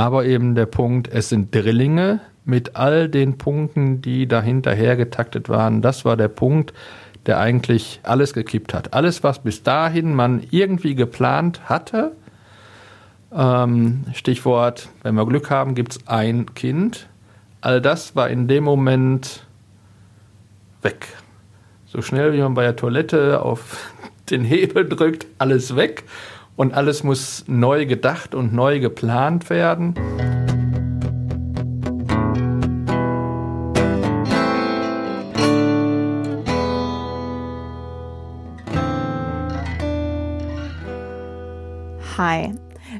Aber eben der Punkt, es sind Drillinge mit all den Punkten, die dahinter hergetaktet waren. Das war der Punkt, der eigentlich alles gekippt hat. Alles, was bis dahin man irgendwie geplant hatte, ähm, Stichwort, wenn wir Glück haben, gibt es ein Kind. All das war in dem Moment weg. So schnell wie man bei der Toilette auf den Hebel drückt, alles weg und alles muss neu gedacht und neu geplant werden. Hi,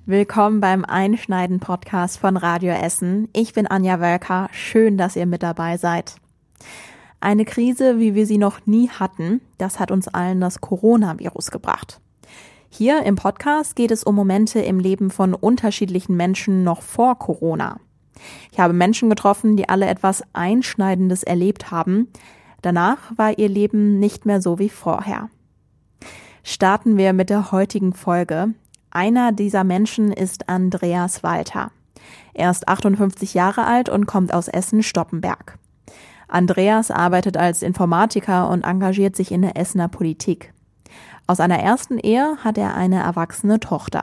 willkommen beim Einschneiden-Podcast von Radio Essen. Ich bin Anja Wölker, schön, dass ihr mit dabei seid. Eine Krise, wie wir sie noch nie hatten, das hat uns allen das Coronavirus gebracht. Hier im Podcast geht es um Momente im Leben von unterschiedlichen Menschen noch vor Corona. Ich habe Menschen getroffen, die alle etwas Einschneidendes erlebt haben. Danach war ihr Leben nicht mehr so wie vorher. Starten wir mit der heutigen Folge. Einer dieser Menschen ist Andreas Walter. Er ist 58 Jahre alt und kommt aus Essen-Stoppenberg. Andreas arbeitet als Informatiker und engagiert sich in der Essener Politik. Aus einer ersten Ehe hat er eine erwachsene Tochter.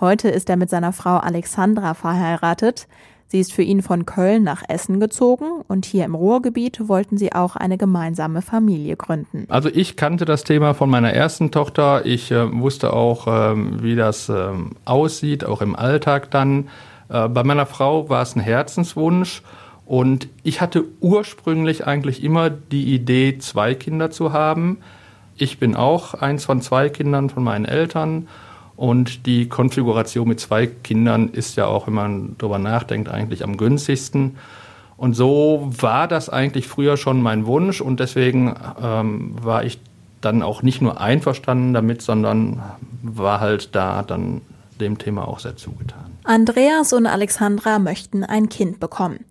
Heute ist er mit seiner Frau Alexandra verheiratet. Sie ist für ihn von Köln nach Essen gezogen und hier im Ruhrgebiet wollten sie auch eine gemeinsame Familie gründen. Also ich kannte das Thema von meiner ersten Tochter. Ich äh, wusste auch, äh, wie das äh, aussieht, auch im Alltag dann. Äh, bei meiner Frau war es ein Herzenswunsch und ich hatte ursprünglich eigentlich immer die Idee, zwei Kinder zu haben. Ich bin auch eins von zwei Kindern von meinen Eltern und die Konfiguration mit zwei Kindern ist ja auch, wenn man darüber nachdenkt, eigentlich am günstigsten. Und so war das eigentlich früher schon mein Wunsch und deswegen ähm, war ich dann auch nicht nur einverstanden damit, sondern war halt da dann dem Thema auch sehr zugetan. Andreas und Alexandra möchten ein Kind bekommen.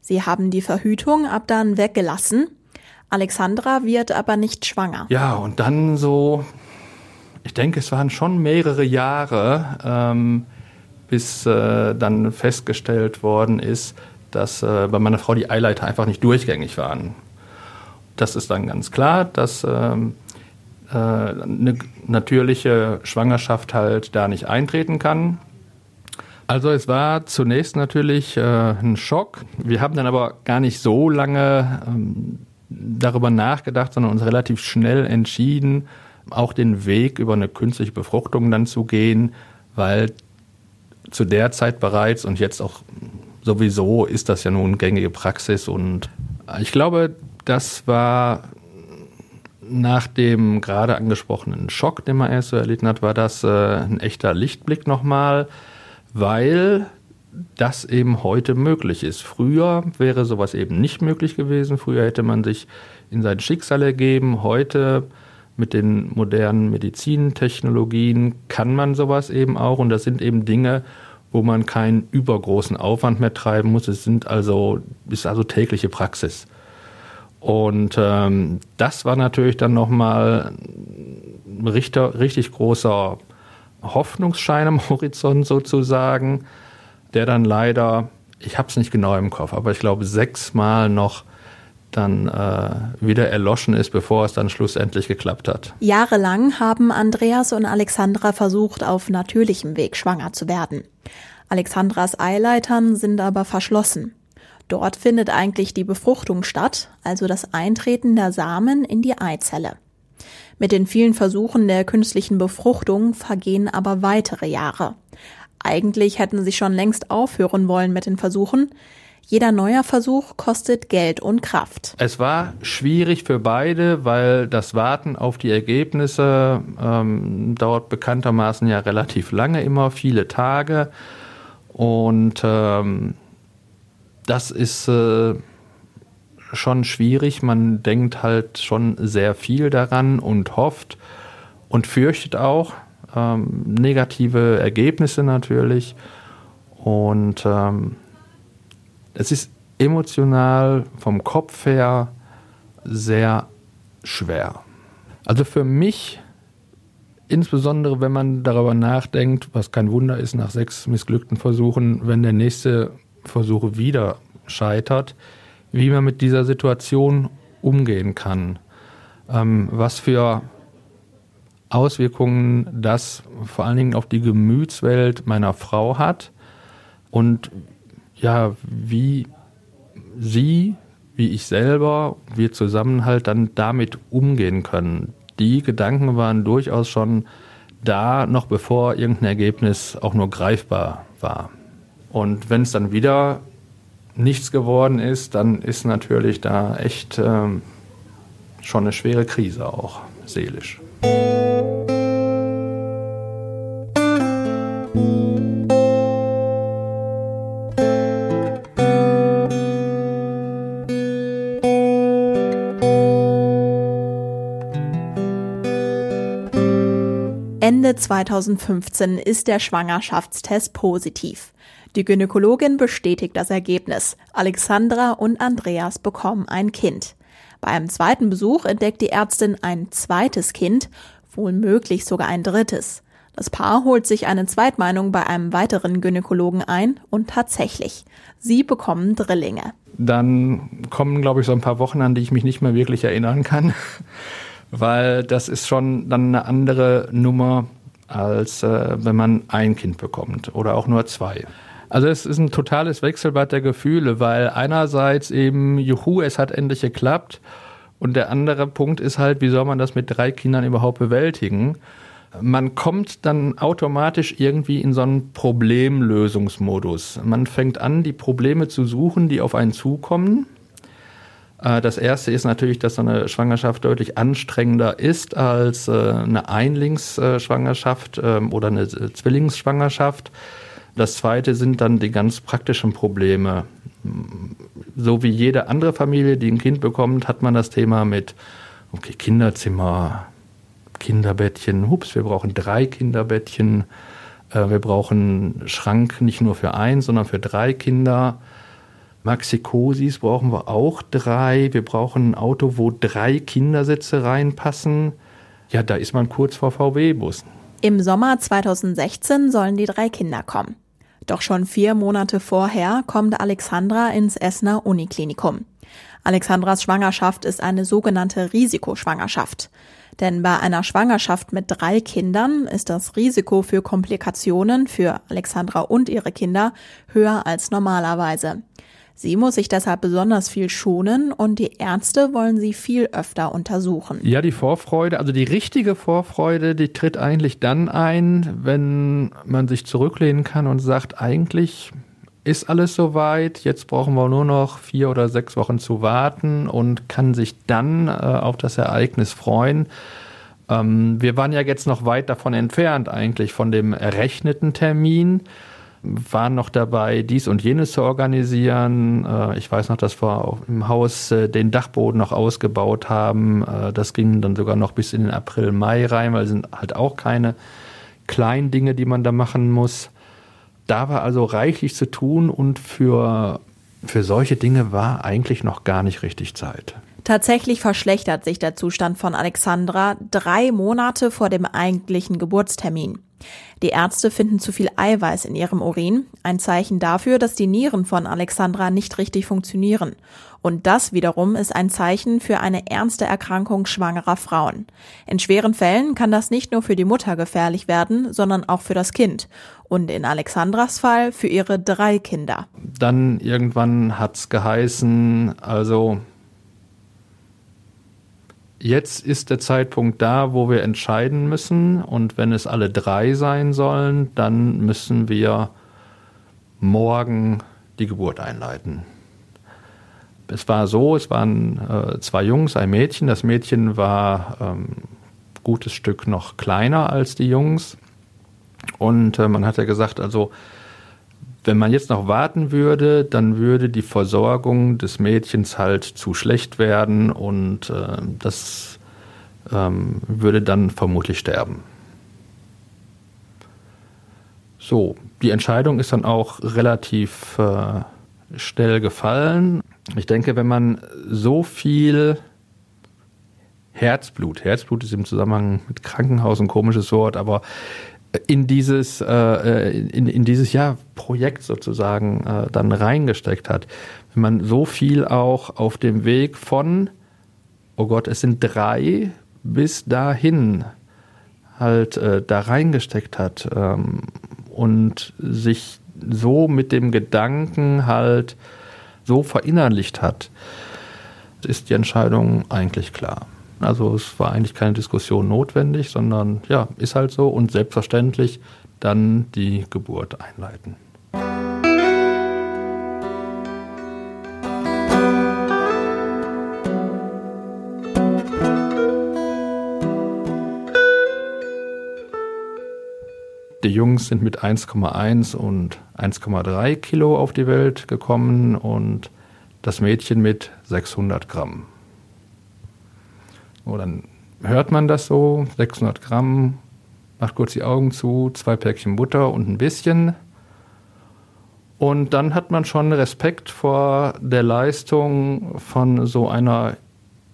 Sie haben die Verhütung ab dann weggelassen. Alexandra wird aber nicht schwanger. Ja, und dann so ich denke, es waren schon mehrere Jahre, ähm, bis äh, dann festgestellt worden ist, dass äh, bei meiner Frau die Eileiter einfach nicht durchgängig waren. Das ist dann ganz klar, dass ähm, äh, eine natürliche Schwangerschaft halt da nicht eintreten kann. Also es war zunächst natürlich äh, ein Schock. Wir haben dann aber gar nicht so lange ähm, darüber nachgedacht, sondern uns relativ schnell entschieden, auch den Weg über eine künstliche Befruchtung dann zu gehen, weil zu der Zeit bereits und jetzt auch sowieso ist das ja nun gängige Praxis und ich glaube, das war nach dem gerade angesprochenen Schock, den man erst so erlitten hat, war das äh, ein echter Lichtblick nochmal, weil das eben heute möglich ist. Früher wäre sowas eben nicht möglich gewesen. Früher hätte man sich in sein Schicksal ergeben. Heute mit den modernen Medizintechnologien kann man sowas eben auch und das sind eben Dinge, wo man keinen übergroßen Aufwand mehr treiben muss. Es sind also, ist also tägliche Praxis. Und ähm, das war natürlich dann nochmal ein richtig, richtig großer Hoffnungsschein am Horizont sozusagen, der dann leider, ich habe es nicht genau im Kopf, aber ich glaube sechsmal noch dann äh, wieder erloschen ist, bevor es dann schlussendlich geklappt hat. Jahrelang haben Andreas und Alexandra versucht, auf natürlichem Weg schwanger zu werden. Alexandras Eileitern sind aber verschlossen. Dort findet eigentlich die Befruchtung statt, also das Eintreten der Samen in die Eizelle. Mit den vielen Versuchen der künstlichen Befruchtung vergehen aber weitere Jahre. Eigentlich hätten sie schon längst aufhören wollen mit den Versuchen, jeder neuer Versuch kostet Geld und Kraft. Es war schwierig für beide, weil das Warten auf die Ergebnisse ähm, dauert bekanntermaßen ja relativ lange, immer viele Tage. Und ähm, das ist äh, schon schwierig. Man denkt halt schon sehr viel daran und hofft und fürchtet auch ähm, negative Ergebnisse natürlich. Und ähm, es ist emotional vom Kopf her sehr schwer. Also für mich insbesondere wenn man darüber nachdenkt, was kein Wunder ist nach sechs missglückten Versuchen, wenn der nächste Versuch wieder scheitert, wie man mit dieser Situation umgehen kann. Ähm, was für Auswirkungen das vor allen Dingen auf die Gemütswelt meiner Frau hat und ja, wie sie, wie ich selber, wir zusammen halt dann damit umgehen können. Die Gedanken waren durchaus schon da, noch bevor irgendein Ergebnis auch nur greifbar war. Und wenn es dann wieder nichts geworden ist, dann ist natürlich da echt ähm, schon eine schwere Krise auch seelisch. Ende 2015 ist der Schwangerschaftstest positiv. Die Gynäkologin bestätigt das Ergebnis. Alexandra und Andreas bekommen ein Kind. Bei einem zweiten Besuch entdeckt die Ärztin ein zweites Kind, wohl möglich sogar ein drittes. Das Paar holt sich eine Zweitmeinung bei einem weiteren Gynäkologen ein und tatsächlich, sie bekommen Drillinge. Dann kommen, glaube ich, so ein paar Wochen, an die ich mich nicht mehr wirklich erinnern kann weil das ist schon dann eine andere Nummer, als äh, wenn man ein Kind bekommt oder auch nur zwei. Also es ist ein totales Wechselbad der Gefühle, weil einerseits eben, juhu, es hat endlich geklappt und der andere Punkt ist halt, wie soll man das mit drei Kindern überhaupt bewältigen? Man kommt dann automatisch irgendwie in so einen Problemlösungsmodus. Man fängt an, die Probleme zu suchen, die auf einen zukommen äh, das erste ist natürlich, dass so eine Schwangerschaft deutlich anstrengender ist als äh, eine Einlingsschwangerschaft ähm, oder eine Zwillingsschwangerschaft. Das zweite sind dann die ganz praktischen Probleme. So wie jede andere Familie, die ein Kind bekommt, hat man das Thema mit okay, Kinderzimmer, Kinderbettchen. Hups, wir brauchen drei Kinderbettchen. Äh, wir brauchen Schrank nicht nur für eins, sondern für drei Kinder. Maxikosis brauchen wir auch drei. Wir brauchen ein Auto, wo drei Kindersitze reinpassen. Ja, da ist man kurz vor VW-Bussen. Im Sommer 2016 sollen die drei Kinder kommen. Doch schon vier Monate vorher kommt Alexandra ins Essener Uniklinikum. Alexandras Schwangerschaft ist eine sogenannte Risikoschwangerschaft. Denn bei einer Schwangerschaft mit drei Kindern ist das Risiko für Komplikationen für Alexandra und ihre Kinder höher als normalerweise. Sie muss sich deshalb besonders viel schonen und die Ärzte wollen sie viel öfter untersuchen. Ja, die Vorfreude, also die richtige Vorfreude, die tritt eigentlich dann ein, wenn man sich zurücklehnen kann und sagt, eigentlich ist alles soweit, jetzt brauchen wir nur noch vier oder sechs Wochen zu warten und kann sich dann äh, auf das Ereignis freuen. Ähm, wir waren ja jetzt noch weit davon entfernt, eigentlich von dem errechneten Termin waren noch dabei, dies und jenes zu organisieren. Äh, ich weiß noch, dass wir im Haus äh, den Dachboden noch ausgebaut haben. Äh, das ging dann sogar noch bis in den April, Mai rein, weil es sind halt auch keine kleinen Dinge, die man da machen muss. Da war also reichlich zu tun und für, für solche Dinge war eigentlich noch gar nicht richtig Zeit. Tatsächlich verschlechtert sich der Zustand von Alexandra drei Monate vor dem eigentlichen Geburtstermin. Die Ärzte finden zu viel Eiweiß in ihrem Urin, ein Zeichen dafür, dass die Nieren von Alexandra nicht richtig funktionieren. Und das wiederum ist ein Zeichen für eine ernste Erkrankung schwangerer Frauen. In schweren Fällen kann das nicht nur für die Mutter gefährlich werden, sondern auch für das Kind. Und in Alexandras Fall für ihre drei Kinder. Dann irgendwann hat's geheißen, also jetzt ist der Zeitpunkt da, wo wir entscheiden müssen. Und wenn es alle drei sein sollen, dann müssen wir morgen die Geburt einleiten. Es war so, es waren äh, zwei Jungs, ein Mädchen. Das Mädchen war ähm, gutes Stück noch kleiner als die Jungs. Und äh, man hat ja gesagt, also wenn man jetzt noch warten würde, dann würde die Versorgung des Mädchens halt zu schlecht werden und äh, das ähm, würde dann vermutlich sterben. So, die Entscheidung ist dann auch relativ äh, schnell gefallen. Ich denke, wenn man so viel Herzblut. Herzblut ist im Zusammenhang mit Krankenhaus ein komisches Wort, aber in dieses, äh, in, in dieses ja, Projekt sozusagen äh, dann reingesteckt hat. Wenn man so viel auch auf dem Weg von, oh Gott, es sind drei bis dahin halt äh, da reingesteckt hat ähm, und sich so mit dem Gedanken halt so verinnerlicht hat, ist die Entscheidung eigentlich klar. Also es war eigentlich keine Diskussion notwendig, sondern ja, ist halt so und selbstverständlich dann die Geburt einleiten. Die Jungs sind mit 1,1 und 1,3 Kilo auf die Welt gekommen und das Mädchen mit 600 Gramm. So, dann hört man das so, 600 Gramm, macht kurz die Augen zu, zwei Päckchen Butter und ein bisschen. Und dann hat man schon Respekt vor der Leistung von so einer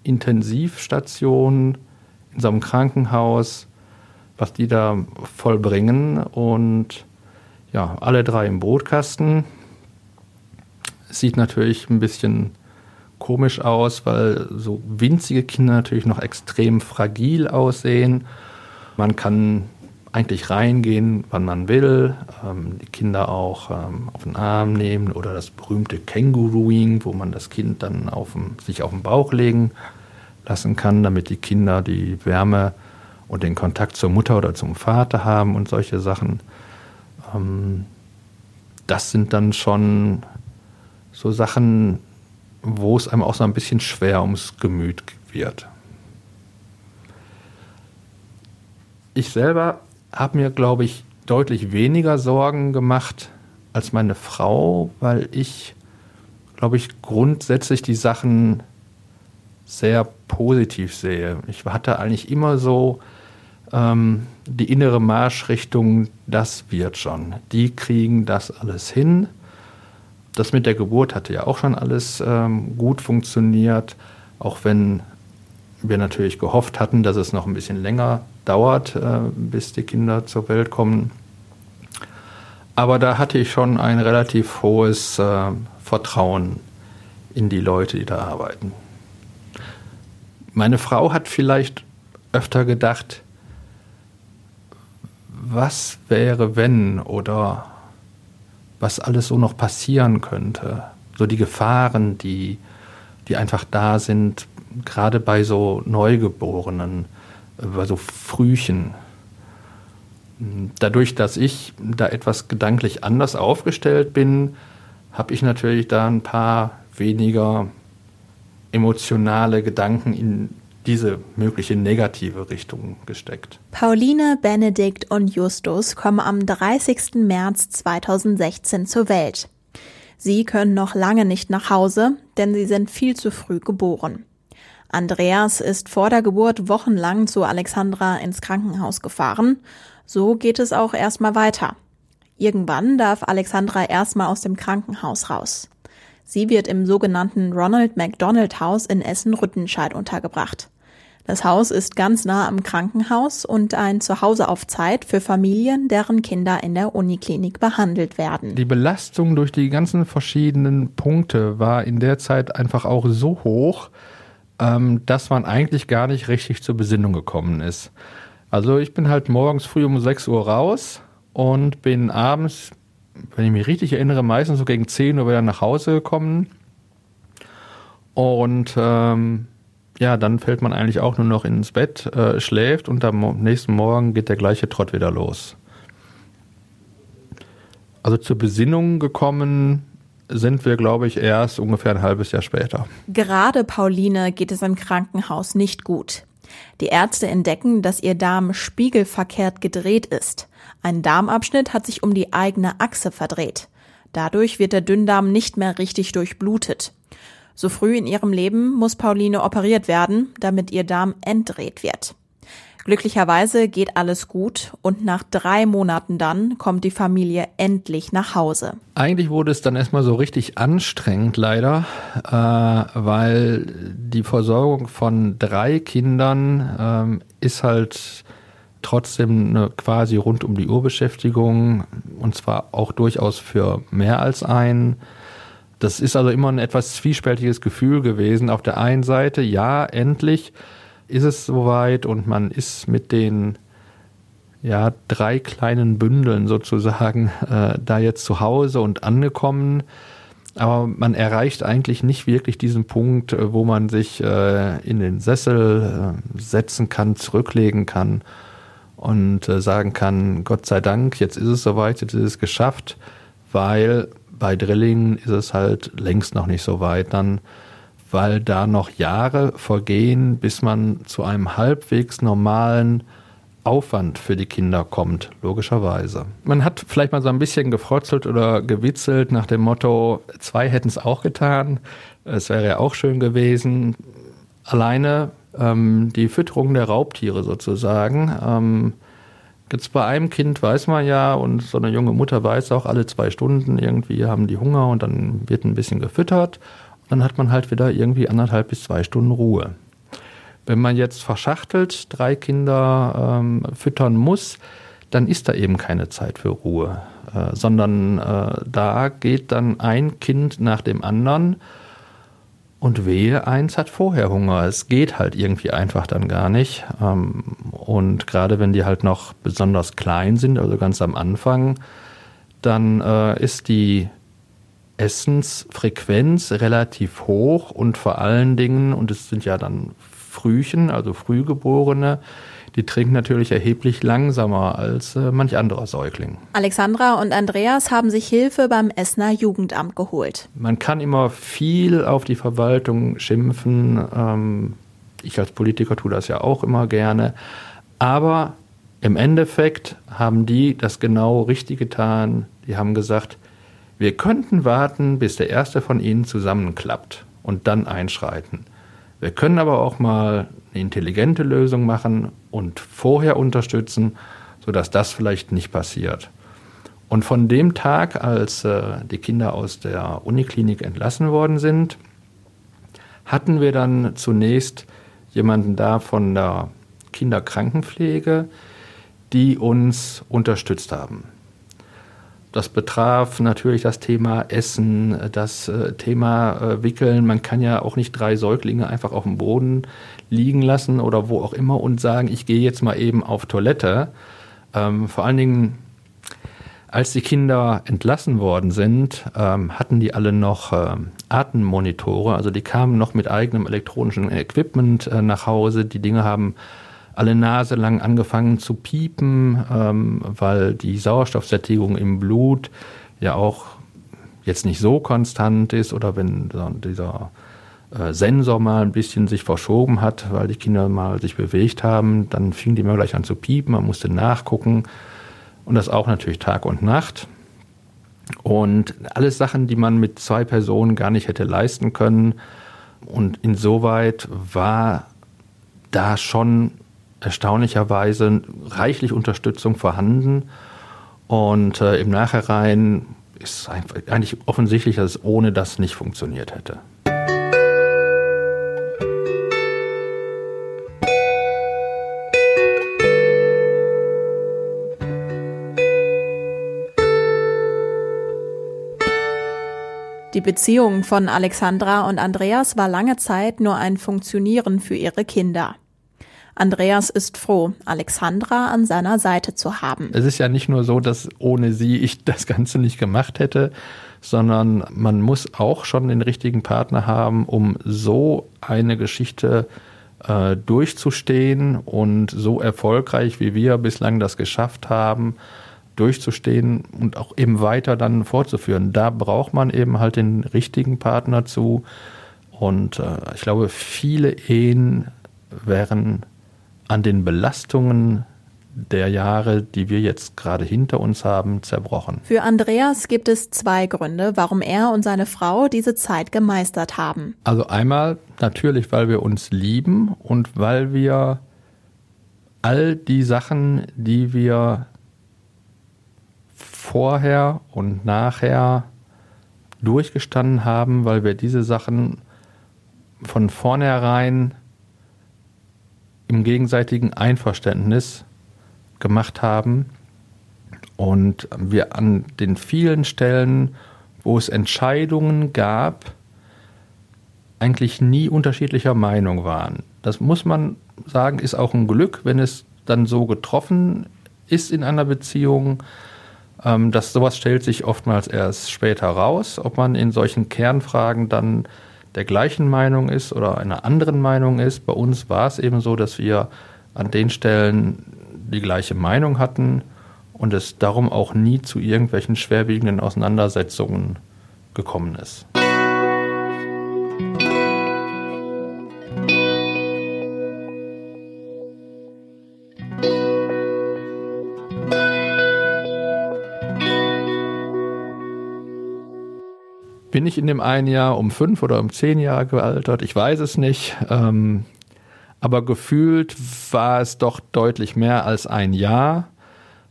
Intensivstation in so einem Krankenhaus, was die da vollbringen. Und ja, alle drei im Brotkasten. Sieht natürlich ein bisschen komisch aus, weil so winzige Kinder natürlich noch extrem fragil aussehen. Man kann eigentlich reingehen, wann man will, ähm, die Kinder auch ähm, auf den Arm nehmen oder das berühmte Kängurooing, wo man das Kind dann auf dem, sich auf den Bauch legen lassen kann, damit die Kinder die Wärme und den Kontakt zur Mutter oder zum Vater haben und solche Sachen. Ähm, das sind dann schon so Sachen, wo es einem auch so ein bisschen schwer ums Gemüt wird. Ich selber habe mir, glaube ich, deutlich weniger Sorgen gemacht als meine Frau, weil ich, glaube ich, grundsätzlich die Sachen sehr positiv sehe. Ich hatte eigentlich immer so ähm, die innere Marschrichtung, das wird schon. Die kriegen das alles hin das mit der Geburt hatte ja auch schon alles ähm, gut funktioniert, auch wenn wir natürlich gehofft hatten, dass es noch ein bisschen länger dauert, äh, bis die Kinder zur Welt kommen. Aber da hatte ich schon ein relativ hohes äh, Vertrauen in die Leute, die da arbeiten. Meine Frau hat vielleicht öfter gedacht, was wäre wenn oder was alles so noch passieren könnte. So die Gefahren, die, die einfach da sind, gerade bei so Neugeborenen, bei so Frühchen. Dadurch, dass ich da etwas gedanklich anders aufgestellt bin, habe ich natürlich da ein paar weniger emotionale Gedanken in diese mögliche negative Richtung gesteckt. Pauline, Benedikt und Justus kommen am 30. März 2016 zur Welt. Sie können noch lange nicht nach Hause, denn sie sind viel zu früh geboren. Andreas ist vor der Geburt wochenlang zu Alexandra ins Krankenhaus gefahren. So geht es auch erstmal weiter. Irgendwann darf Alexandra erstmal aus dem Krankenhaus raus. Sie wird im sogenannten Ronald McDonald Haus in Essen-Rüttenscheid untergebracht. Das Haus ist ganz nah am Krankenhaus und ein Zuhause auf Zeit für Familien, deren Kinder in der Uniklinik behandelt werden. Die Belastung durch die ganzen verschiedenen Punkte war in der Zeit einfach auch so hoch, ähm, dass man eigentlich gar nicht richtig zur Besinnung gekommen ist. Also ich bin halt morgens früh um 6 Uhr raus und bin abends, wenn ich mich richtig erinnere, meistens so gegen 10 Uhr wieder nach Hause gekommen. Und ähm, ja, dann fällt man eigentlich auch nur noch ins Bett, äh, schläft und am nächsten Morgen geht der gleiche Trott wieder los. Also zur Besinnung gekommen sind wir, glaube ich, erst ungefähr ein halbes Jahr später. Gerade Pauline geht es im Krankenhaus nicht gut. Die Ärzte entdecken, dass ihr Darm spiegelverkehrt gedreht ist. Ein Darmabschnitt hat sich um die eigene Achse verdreht. Dadurch wird der Dünndarm nicht mehr richtig durchblutet. So früh in ihrem Leben muss Pauline operiert werden, damit ihr Darm entdreht wird. Glücklicherweise geht alles gut und nach drei Monaten dann kommt die Familie endlich nach Hause. Eigentlich wurde es dann erstmal so richtig anstrengend leider, äh, weil die Versorgung von drei Kindern ähm, ist halt trotzdem eine quasi rund um die Uhr Beschäftigung und zwar auch durchaus für mehr als einen. Das ist also immer ein etwas zwiespältiges Gefühl gewesen. Auf der einen Seite, ja, endlich ist es soweit und man ist mit den ja, drei kleinen Bündeln sozusagen äh, da jetzt zu Hause und angekommen. Aber man erreicht eigentlich nicht wirklich diesen Punkt, äh, wo man sich äh, in den Sessel äh, setzen kann, zurücklegen kann und äh, sagen kann, Gott sei Dank, jetzt ist es soweit, jetzt ist es geschafft, weil bei Drillingen ist es halt längst noch nicht so weit. Dann weil da noch Jahre vergehen, bis man zu einem halbwegs normalen Aufwand für die Kinder kommt, logischerweise. Man hat vielleicht mal so ein bisschen gefrotzelt oder gewitzelt nach dem Motto, zwei hätten es auch getan, es wäre ja auch schön gewesen. Alleine ähm, die Fütterung der Raubtiere sozusagen. Ähm, Jetzt bei einem Kind weiß man ja, und so eine junge Mutter weiß auch, alle zwei Stunden irgendwie haben die Hunger und dann wird ein bisschen gefüttert dann hat man halt wieder irgendwie anderthalb bis zwei Stunden Ruhe. Wenn man jetzt verschachtelt drei Kinder ähm, füttern muss, dann ist da eben keine Zeit für Ruhe, äh, sondern äh, da geht dann ein Kind nach dem anderen und wehe, eins hat vorher Hunger. Es geht halt irgendwie einfach dann gar nicht. Ähm, und gerade wenn die halt noch besonders klein sind, also ganz am Anfang, dann äh, ist die Essensfrequenz relativ hoch und vor allen Dingen, und es sind ja dann Frühchen, also Frühgeborene, die trinken natürlich erheblich langsamer als äh, manch anderer Säugling. Alexandra und Andreas haben sich Hilfe beim Essener Jugendamt geholt. Man kann immer viel auf die Verwaltung schimpfen. Ähm, ich als Politiker tue das ja auch immer gerne. Aber im Endeffekt haben die das genau richtig getan. Die haben gesagt, wir könnten warten, bis der erste von ihnen zusammenklappt und dann einschreiten. Wir können aber auch mal eine intelligente Lösung machen und vorher unterstützen, sodass das vielleicht nicht passiert. Und von dem Tag, als äh, die Kinder aus der Uniklinik entlassen worden sind, hatten wir dann zunächst jemanden da von der Kinderkrankenpflege, die uns unterstützt haben. Das betraf natürlich das Thema Essen, das äh, Thema äh, Wickeln. Man kann ja auch nicht drei Säuglinge einfach auf dem Boden liegen lassen oder wo auch immer und sagen, ich gehe jetzt mal eben auf Toilette. Ähm, vor allen Dingen, als die Kinder entlassen worden sind, ähm, hatten die alle noch ähm, Atemmonitore. Also die kamen noch mit eigenem elektronischen Equipment äh, nach Hause. Die Dinge haben alle Nase lang angefangen zu piepen, ähm, weil die Sauerstoffsättigung im Blut ja auch jetzt nicht so konstant ist oder wenn dieser äh, Sensor mal ein bisschen sich verschoben hat, weil die Kinder mal sich bewegt haben, dann fing die immer gleich an zu piepen, man musste nachgucken und das auch natürlich Tag und Nacht. Und alles Sachen, die man mit zwei Personen gar nicht hätte leisten können. Und insoweit war da schon erstaunlicherweise reichlich Unterstützung vorhanden. Und äh, im Nachhinein ist eigentlich offensichtlich, dass es ohne das nicht funktioniert hätte. Die Beziehung von Alexandra und Andreas war lange Zeit nur ein Funktionieren für ihre Kinder. Andreas ist froh, Alexandra an seiner Seite zu haben. Es ist ja nicht nur so, dass ohne sie ich das Ganze nicht gemacht hätte, sondern man muss auch schon den richtigen Partner haben, um so eine Geschichte äh, durchzustehen und so erfolgreich, wie wir bislang das geschafft haben, durchzustehen und auch eben weiter dann fortzuführen. Da braucht man eben halt den richtigen Partner zu. Und äh, ich glaube, viele Ehen wären an den Belastungen der Jahre, die wir jetzt gerade hinter uns haben, zerbrochen. Für Andreas gibt es zwei Gründe, warum er und seine Frau diese Zeit gemeistert haben. Also einmal natürlich, weil wir uns lieben und weil wir all die Sachen, die wir vorher und nachher durchgestanden haben, weil wir diese Sachen von vornherein im gegenseitigen Einverständnis gemacht haben und wir an den vielen Stellen, wo es Entscheidungen gab, eigentlich nie unterschiedlicher Meinung waren. Das muss man sagen, ist auch ein Glück, wenn es dann so getroffen ist in einer Beziehung. Ähm, dass sowas stellt sich oftmals erst später raus, ob man in solchen Kernfragen dann der gleichen Meinung ist oder einer anderen Meinung ist. Bei uns war es eben so, dass wir an den Stellen die gleiche Meinung hatten und es darum auch nie zu irgendwelchen schwerwiegenden Auseinandersetzungen gekommen ist. Bin ich in dem einen Jahr um fünf oder um zehn Jahre gealtert? Ich weiß es nicht. Ähm, aber gefühlt war es doch deutlich mehr als ein Jahr,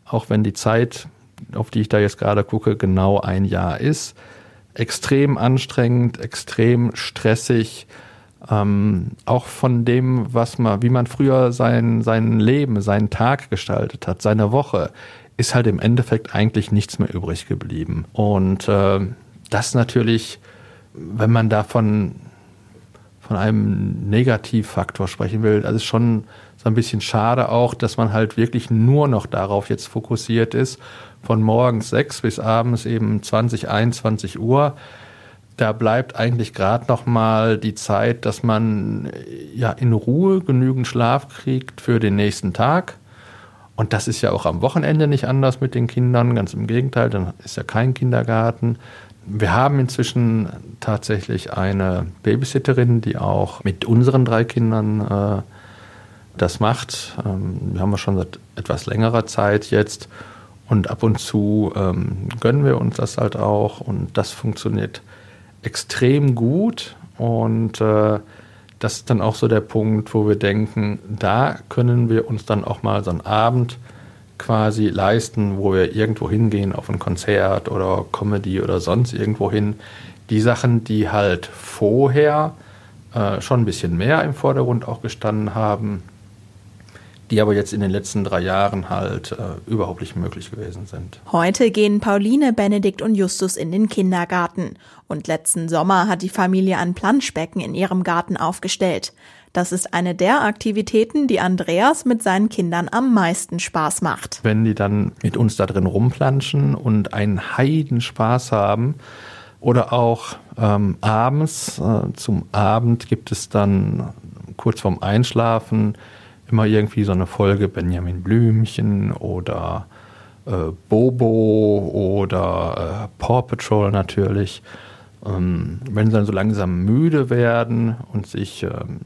auch wenn die Zeit, auf die ich da jetzt gerade gucke, genau ein Jahr ist. Extrem anstrengend, extrem stressig. Ähm, auch von dem, was man, wie man früher sein, sein Leben, seinen Tag gestaltet hat, seine Woche, ist halt im Endeffekt eigentlich nichts mehr übrig geblieben. Und äh, das natürlich, wenn man davon von einem Negativfaktor sprechen will, ist schon so ein bisschen schade auch, dass man halt wirklich nur noch darauf jetzt fokussiert ist, von morgens sechs bis abends eben 20, 21 Uhr. Da bleibt eigentlich gerade noch mal die Zeit, dass man ja in Ruhe genügend Schlaf kriegt für den nächsten Tag. Und das ist ja auch am Wochenende nicht anders mit den Kindern, ganz im Gegenteil, dann ist ja kein Kindergarten. Wir haben inzwischen tatsächlich eine Babysitterin, die auch mit unseren drei Kindern äh, das macht. Ähm, wir haben wir schon seit etwas längerer Zeit jetzt. Und ab und zu ähm, gönnen wir uns das halt auch. Und das funktioniert extrem gut. Und äh, das ist dann auch so der Punkt, wo wir denken, da können wir uns dann auch mal so einen Abend quasi leisten, wo wir irgendwo hingehen auf ein Konzert oder Comedy oder sonst irgendwo hin. Die Sachen, die halt vorher äh, schon ein bisschen mehr im Vordergrund auch gestanden haben, die aber jetzt in den letzten drei Jahren halt äh, überhaupt nicht möglich gewesen sind. Heute gehen Pauline, Benedikt und Justus in den Kindergarten. Und letzten Sommer hat die Familie ein Planschbecken in ihrem Garten aufgestellt. Das ist eine der Aktivitäten, die Andreas mit seinen Kindern am meisten Spaß macht. Wenn die dann mit uns da drin rumplanschen und einen Heidenspaß haben, oder auch ähm, abends, äh, zum Abend gibt es dann kurz vorm Einschlafen immer irgendwie so eine Folge Benjamin Blümchen oder äh, Bobo oder äh, Paw Patrol natürlich. Ähm, wenn sie dann so langsam müde werden und sich ähm,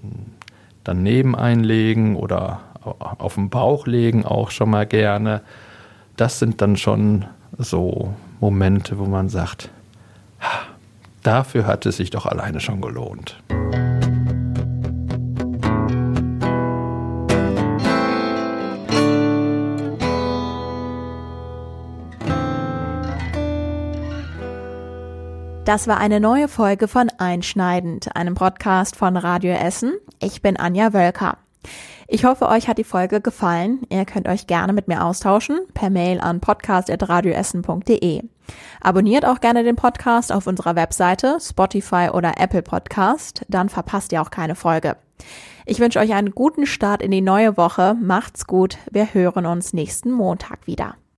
daneben einlegen oder auf den Bauch legen auch schon mal gerne. Das sind dann schon so Momente, wo man sagt, dafür hat es sich doch alleine schon gelohnt. Das war eine neue Folge von Einschneidend, einem Podcast von Radio Essen. Ich bin Anja Wölker. Ich hoffe, euch hat die Folge gefallen. Ihr könnt euch gerne mit mir austauschen per Mail an podcast.radioessen.de. Abonniert auch gerne den Podcast auf unserer Webseite, Spotify oder Apple Podcast, dann verpasst ihr auch keine Folge. Ich wünsche euch einen guten Start in die neue Woche. Macht's gut. Wir hören uns nächsten Montag wieder.